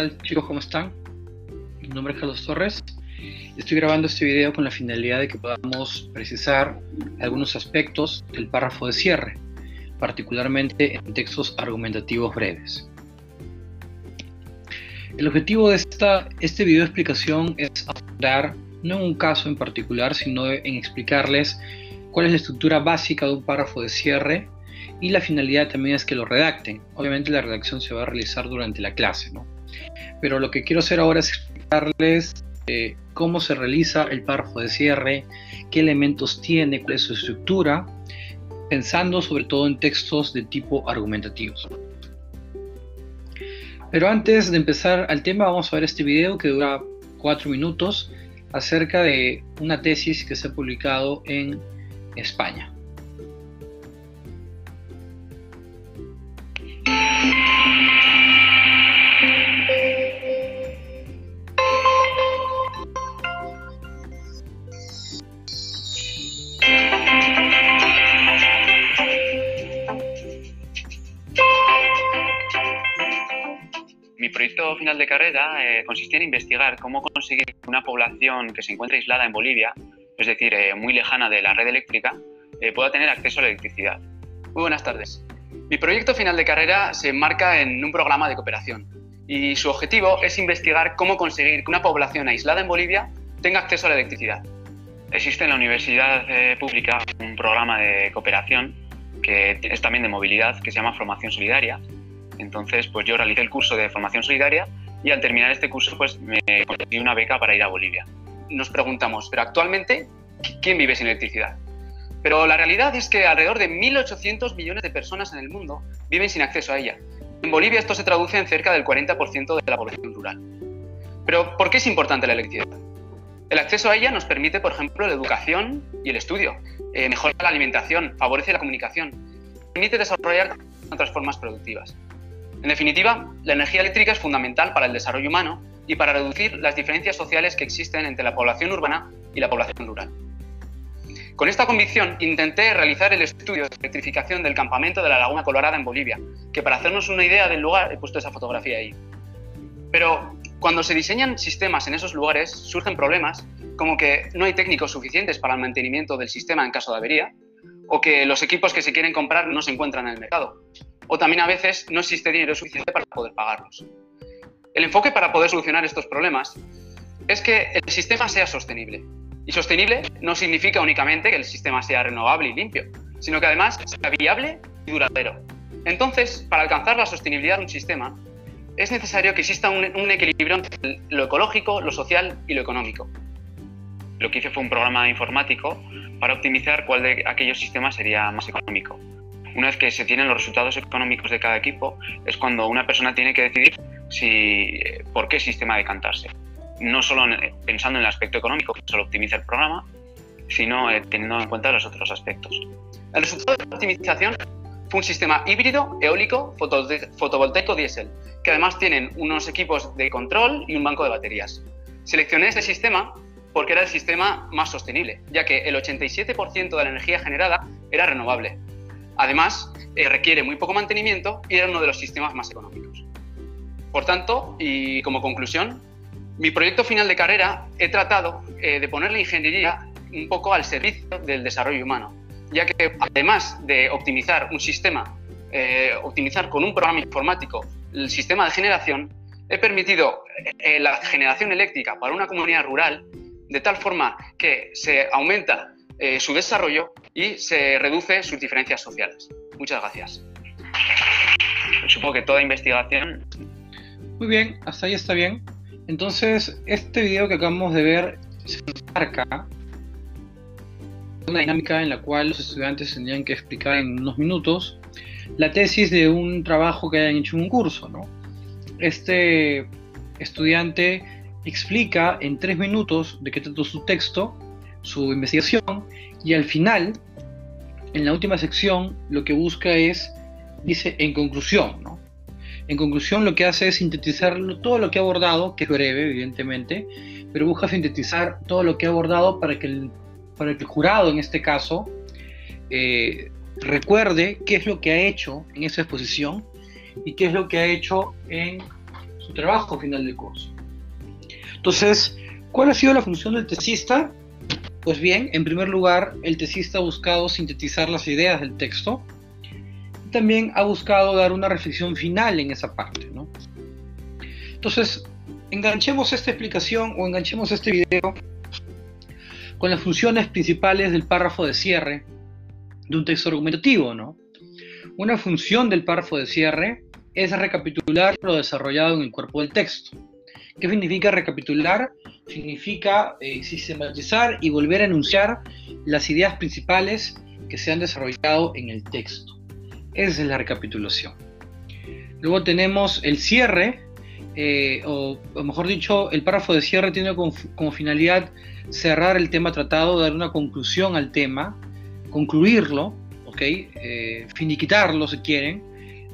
Hola chicos? ¿Cómo están? Mi nombre es Carlos Torres. Estoy grabando este video con la finalidad de que podamos precisar algunos aspectos del párrafo de cierre, particularmente en textos argumentativos breves. El objetivo de esta, este video de explicación es abordar no en un caso en particular, sino en explicarles cuál es la estructura básica de un párrafo de cierre y la finalidad también es que lo redacten. Obviamente la redacción se va a realizar durante la clase, ¿no? Pero lo que quiero hacer ahora es explicarles eh, cómo se realiza el párrafo de cierre, qué elementos tiene, cuál es su estructura, pensando sobre todo en textos de tipo argumentativos. Pero antes de empezar al tema, vamos a ver este video que dura cuatro minutos acerca de una tesis que se ha publicado en España. Final de carrera eh, consistía en investigar cómo conseguir una población que se encuentra aislada en Bolivia, es decir, eh, muy lejana de la red eléctrica, eh, pueda tener acceso a la electricidad. Muy buenas tardes. Mi proyecto final de carrera se enmarca en un programa de cooperación y su objetivo es investigar cómo conseguir que una población aislada en Bolivia tenga acceso a la electricidad. Existe en la universidad pública un programa de cooperación que es también de movilidad que se llama Formación Solidaria entonces, pues yo realicé el curso de formación solidaria y al terminar este curso, pues me conseguí una beca para ir a Bolivia. Nos preguntamos, pero actualmente, ¿quién vive sin electricidad? Pero la realidad es que alrededor de 1.800 millones de personas en el mundo viven sin acceso a ella. En Bolivia esto se traduce en cerca del 40% de la población rural. Pero, ¿por qué es importante la electricidad? El acceso a ella nos permite, por ejemplo, la educación y el estudio, eh, mejora la alimentación, favorece la comunicación, permite desarrollar otras formas productivas. En definitiva, la energía eléctrica es fundamental para el desarrollo humano y para reducir las diferencias sociales que existen entre la población urbana y la población rural. Con esta convicción intenté realizar el estudio de electrificación del campamento de la Laguna Colorada en Bolivia, que para hacernos una idea del lugar he puesto esa fotografía ahí. Pero cuando se diseñan sistemas en esos lugares surgen problemas como que no hay técnicos suficientes para el mantenimiento del sistema en caso de avería, o que los equipos que se quieren comprar no se encuentran en el mercado, o también a veces no existe dinero suficiente para poder pagarlos. El enfoque para poder solucionar estos problemas es que el sistema sea sostenible. Y sostenible no significa únicamente que el sistema sea renovable y limpio, sino que además sea viable y duradero. Entonces, para alcanzar la sostenibilidad de un sistema, es necesario que exista un, equilibrio entre lo ecológico, lo social y lo económico. Lo que hice fue un programa informático para optimizar cuál de aquellos sistemas sería más económico una vez que se tienen los resultados económicos de cada equipo, es cuando una persona tiene que decidir si, por qué sistema decantarse. No solo pensando en el aspecto económico, que solo optimiza el programa, sino eh, teniendo en cuenta los otros aspectos. El resultado de la optimización fue un sistema híbrido, eólico, fotovoltaico diésel, que además tienen unos equipos de control y un banco de baterías. Seleccioné este sistema porque era el sistema más sostenible, ya que el 87% de la energía generada era renovable, Además, eh, requiere muy poco mantenimiento y era uno de los sistemas más económicos. Por tanto, y como conclusión, mi proyecto final de carrera he tratado eh, de poner la ingeniería un poco al servicio del desarrollo humano, ya que además de optimizar un sistema, eh, optimizar con un programa informático el sistema de generación, he permitido la generación eléctrica para una comunidad rural de tal forma que se aumenta su desarrollo y se reduce sus diferencias sociales. Muchas gracias. Supongo que toda investigación... Muy bien, hasta ahí está bien. Entonces, este video que acabamos de ver se marca una dinámica en la cual los estudiantes tendrían que explicar en unos minutos la tesis de un trabajo que hayan hecho en un curso. ¿no? Este estudiante explica en tres minutos de qué trató su texto, su investigación, y al final en la última sección lo que busca es, dice, en conclusión, ¿no? En conclusión lo que hace es sintetizar todo lo que ha abordado, que es breve, evidentemente, pero busca sintetizar todo lo que ha abordado para que el, para que el jurado, en este caso, eh, recuerde qué es lo que ha hecho en esa exposición y qué es lo que ha hecho en su trabajo final del curso. Entonces, ¿cuál ha sido la función del tesista? Pues bien, en primer lugar, el tesista ha buscado sintetizar las ideas del texto también ha buscado dar una reflexión final en esa parte. Entonces, enganchemos esta explicación o enganchemos este video con las funciones principales del párrafo de cierre de un texto argumentativo. ¿no? Una función del párrafo de cierre es recapitular lo desarrollado en el cuerpo del texto. ¿Qué significa recapitular? Significa eh, sistematizar y volver a enunciar las ideas principales que se han desarrollado en el texto. Esa es la recapitulación. Luego tenemos el cierre, eh, o, mejor dicho, el párrafo de cierre tiene como, finalidad cerrar el tema tratado, dar una conclusión al tema, concluirlo, ¿ok? Eh, finiquitarlo si quieren,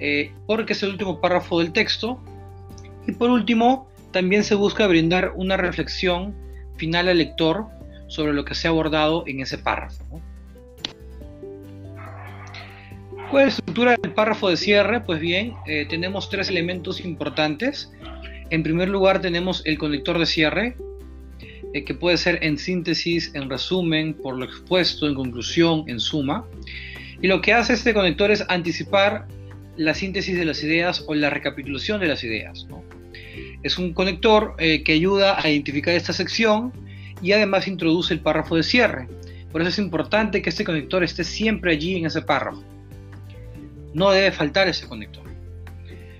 eh, porque es el último párrafo del texto. Y por último, también se busca brindar una reflexión final al lector sobre lo que se ha abordado en ese párrafo. ¿Cuál es la estructura del párrafo de cierre? Pues bien, eh, tenemos tres elementos importantes. En primer lugar tenemos el conector de cierre, eh, que puede ser en síntesis, en resumen, por lo expuesto, en conclusión, en suma. Y lo que hace este conector es anticipar la síntesis de las ideas o la recapitulación de las ideas. Es un conector eh, que ayuda a identificar esta sección y además introduce el párrafo de cierre. Por eso es importante que este conector esté siempre allí en ese párrafo. No debe faltar ese conector.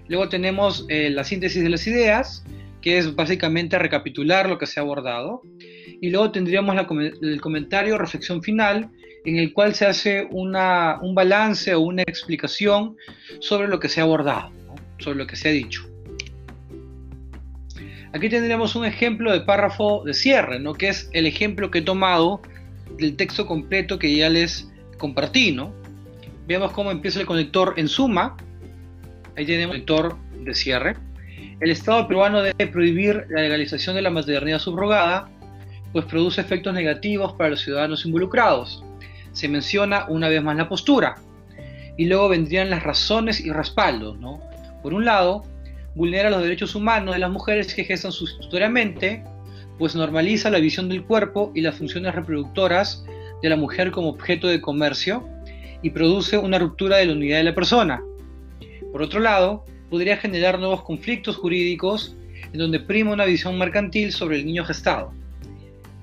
Luego tenemos eh, la síntesis de las ideas, que es básicamente recapitular lo que se ha abordado. Y luego tendríamos el comentario, reflexión final, en el cual se hace un balance o una explicación sobre lo que se ha abordado, sobre lo que se ha dicho. Aquí tendríamos un ejemplo de párrafo de cierre, ¿no? que es el ejemplo que he tomado del texto completo que ya les compartí. ¿no? Veamos cómo empieza el conector en suma. Ahí tenemos el conector de cierre. El Estado peruano debe prohibir la legalización de la maternidad subrogada, pues produce efectos negativos para los ciudadanos involucrados se menciona una vez más la postura. Y luego vendrían las razones y respaldos. ¿no? Por un lado, vulnera los derechos humanos de las mujeres que gestan sustitutoriamente, pues normaliza la visión del cuerpo y las funciones reproductoras de la mujer como objeto de comercio y produce una ruptura de la unidad de la persona. Por otro lado, podría generar nuevos conflictos jurídicos en donde prima una visión mercantil sobre el niño gestado.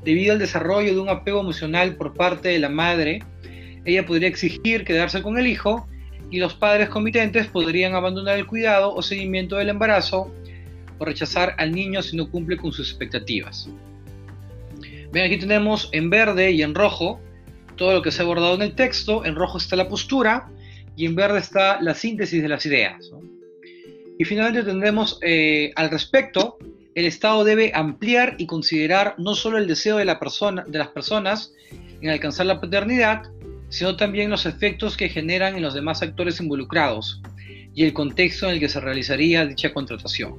Debido al desarrollo de un apego emocional por parte de la madre, ella podría exigir quedarse con el hijo y los padres comitentes podrían abandonar el cuidado o seguimiento del embarazo o rechazar al niño si no cumple con sus expectativas. Ven, aquí tenemos en verde y en rojo todo lo que se ha abordado en el texto. En rojo está la postura y en verde está la síntesis de las ideas. Y finalmente tendremos eh, al respecto el Estado debe ampliar y considerar no solo el deseo de las personas en alcanzar la paternidad, sino también los efectos que generan en los demás actores involucrados y el contexto en el que se realizaría dicha contratación.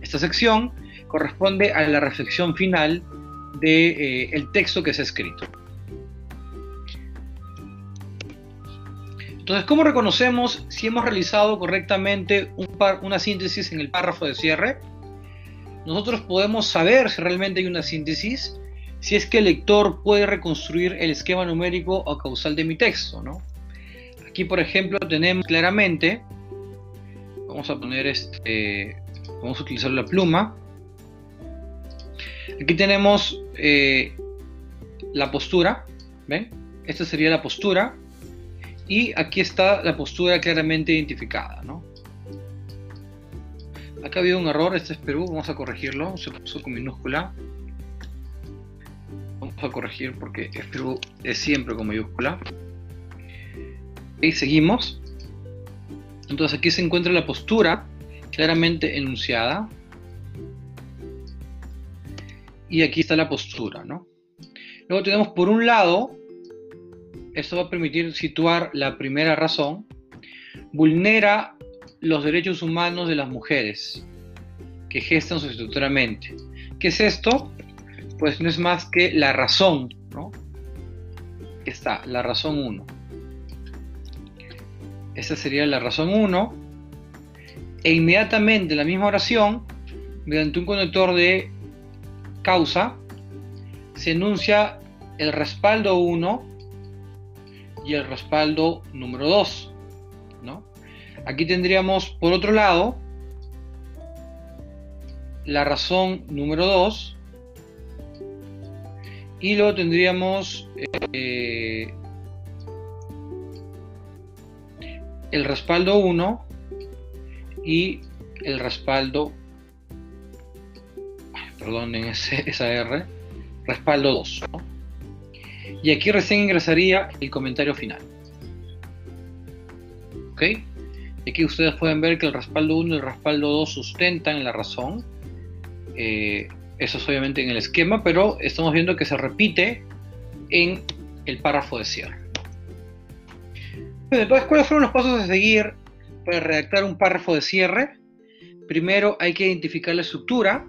Esta sección corresponde a la reflexión final del de, eh, texto que se ha escrito. Entonces, ¿cómo reconocemos si hemos realizado correctamente una síntesis en el párrafo de cierre? nosotros podemos saber si realmente hay una síntesis si es que el lector puede reconstruir el esquema numérico o causal de mi texto. ¿no? Aquí, por ejemplo, tenemos claramente, vamos a poner este, vamos a utilizar la pluma. Aquí tenemos eh, la postura, ¿ven? Esta sería la postura. Y aquí está la postura claramente identificada, ¿no? Acá ha habido un error, este es Perú, vamos a corregirlo, se puso con minúscula. A corregir porque Perú es siempre con mayúscula. Y seguimos. Entonces aquí se encuentra la postura claramente enunciada. Y aquí está la postura, ¿no? Luego tenemos por un lado, esto va a permitir situar la primera razón, vulnera los derechos humanos de las mujeres que gestan sustitutoriamente. ¿Qué es esto? Pues no es más que la razón, ¿no? Está, la razón 1. Esta sería la razón 1. E inmediatamente en la misma oración, mediante un conector de causa, se enuncia el respaldo 1 y el respaldo número 2. ¿no? Aquí tendríamos, por otro lado, la razón número 2 y luego tendríamos eh, el respaldo 1 y el respaldo perdón en esa R respaldo 2 y aquí recién ingresaría el comentario final. Ok aquí ustedes pueden ver que el respaldo 1 y el respaldo 2 sustentan la razón. Eh, eso es obviamente en el esquema, pero estamos viendo que se repite en el párrafo de cierre. entonces, ¿cuáles fueron los pasos a seguir para redactar un párrafo de cierre? Primero hay que identificar la estructura,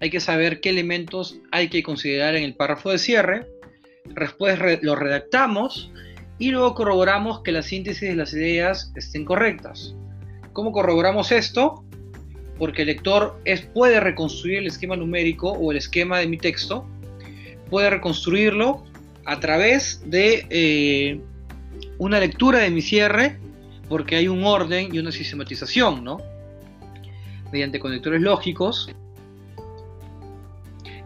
hay que saber qué elementos hay que considerar en el párrafo de cierre, después lo redactamos y luego corroboramos que la síntesis de las ideas estén correctas. ¿Cómo corroboramos esto? Porque el lector puede reconstruir el esquema numérico o el esquema de mi texto, puede reconstruirlo a través de eh, una lectura de mi cierre, porque hay un orden y una sistematización, ¿no? Mediante conectores lógicos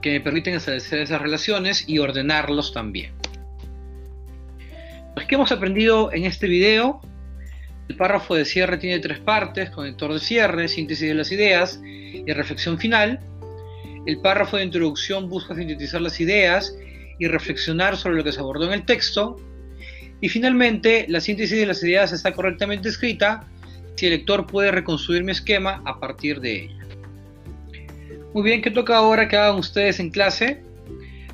que me permiten establecer esas relaciones y ordenarlos también. Pues, ¿Qué hemos aprendido en este video? El párrafo de cierre tiene tres partes, conector de cierre, síntesis de las ideas y reflexión final. El párrafo de introducción busca sintetizar las ideas y reflexionar sobre lo que se abordó en el texto. Y finalmente, la síntesis de las ideas está correctamente escrita si el lector puede reconstruir mi esquema a partir de ella. Muy bien, ¿qué toca ahora que hagan ustedes en clase?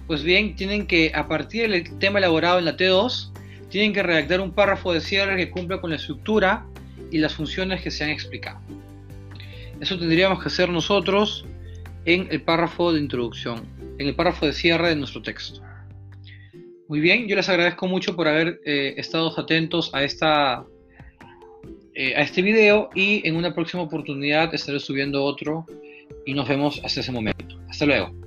Pues bien, tienen que, a partir del tema elaborado en la T2, tienen que redactar un párrafo de cierre que cumpla con la estructura y las funciones que se han explicado. Eso tendríamos que hacer nosotros en el párrafo de introducción, en el párrafo de cierre de nuestro texto. Muy bien, yo les agradezco mucho por haber eh, estado atentos a, esta, eh, a este video y en una próxima oportunidad estaré subiendo otro y nos vemos hasta ese momento. Hasta luego.